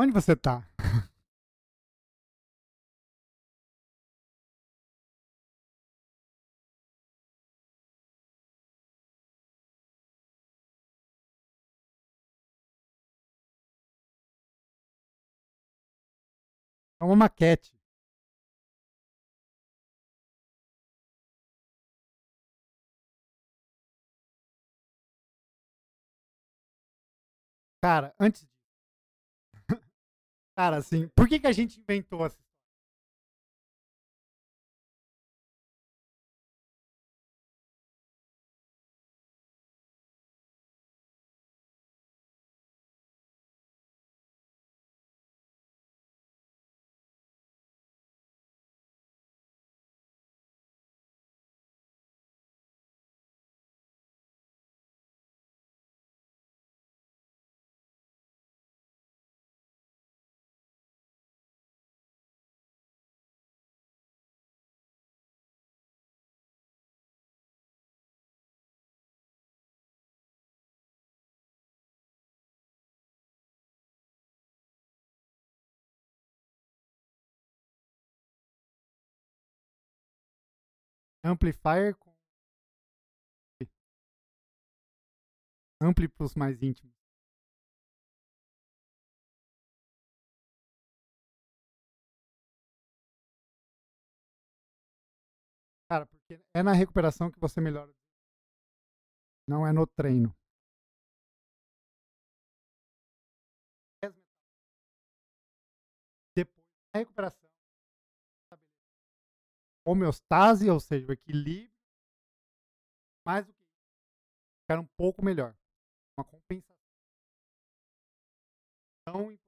Onde você tá? É uma maquete. Cara, antes. Cara, assim, por que, que a gente inventou essa Amplifier com. Ampli pros mais íntimos. Cara, porque é na recuperação que você melhora. Não é no treino. Depois da recuperação, homeostase, ou seja, o equilíbrio, mais do que ficar um pouco melhor. Uma compensação. Tão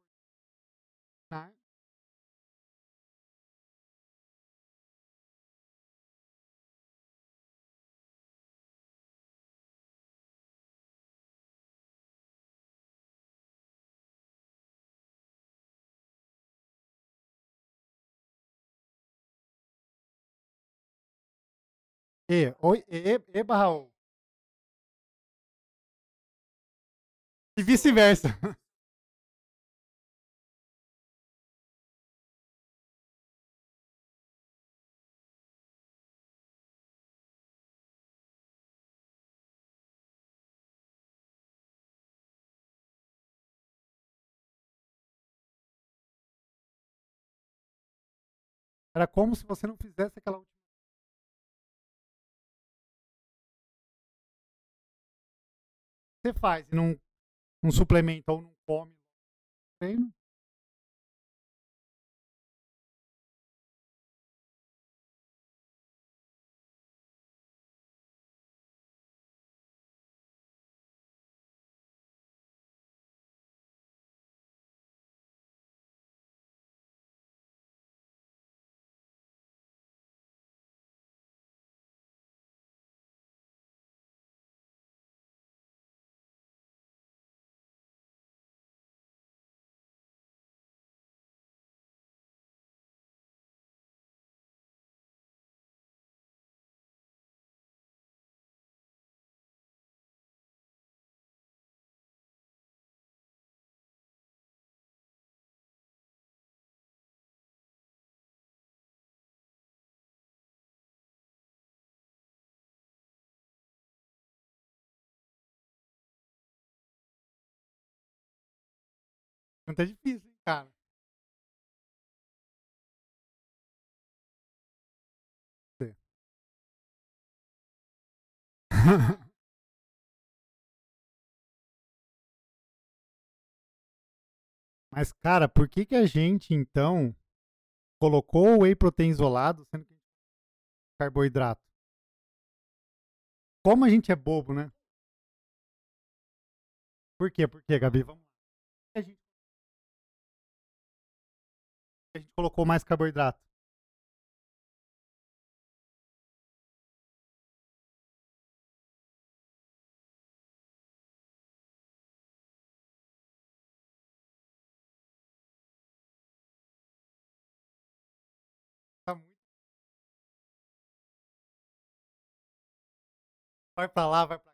E, oi, e, e barra O. E vice-versa. Era como se você não fizesse aquela última. Você faz não, não suplementa ou não come treino. Não tá difícil, hein, cara. Mas, cara, por que, que a gente, então, colocou o whey protein isolado sendo que carboidrato? Como a gente é bobo, né? Por quê? Por quê, Gabi? Vamos lá. A gente colocou mais carboidrato. Tá. Vai pra lá, vai pra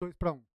2 para 1.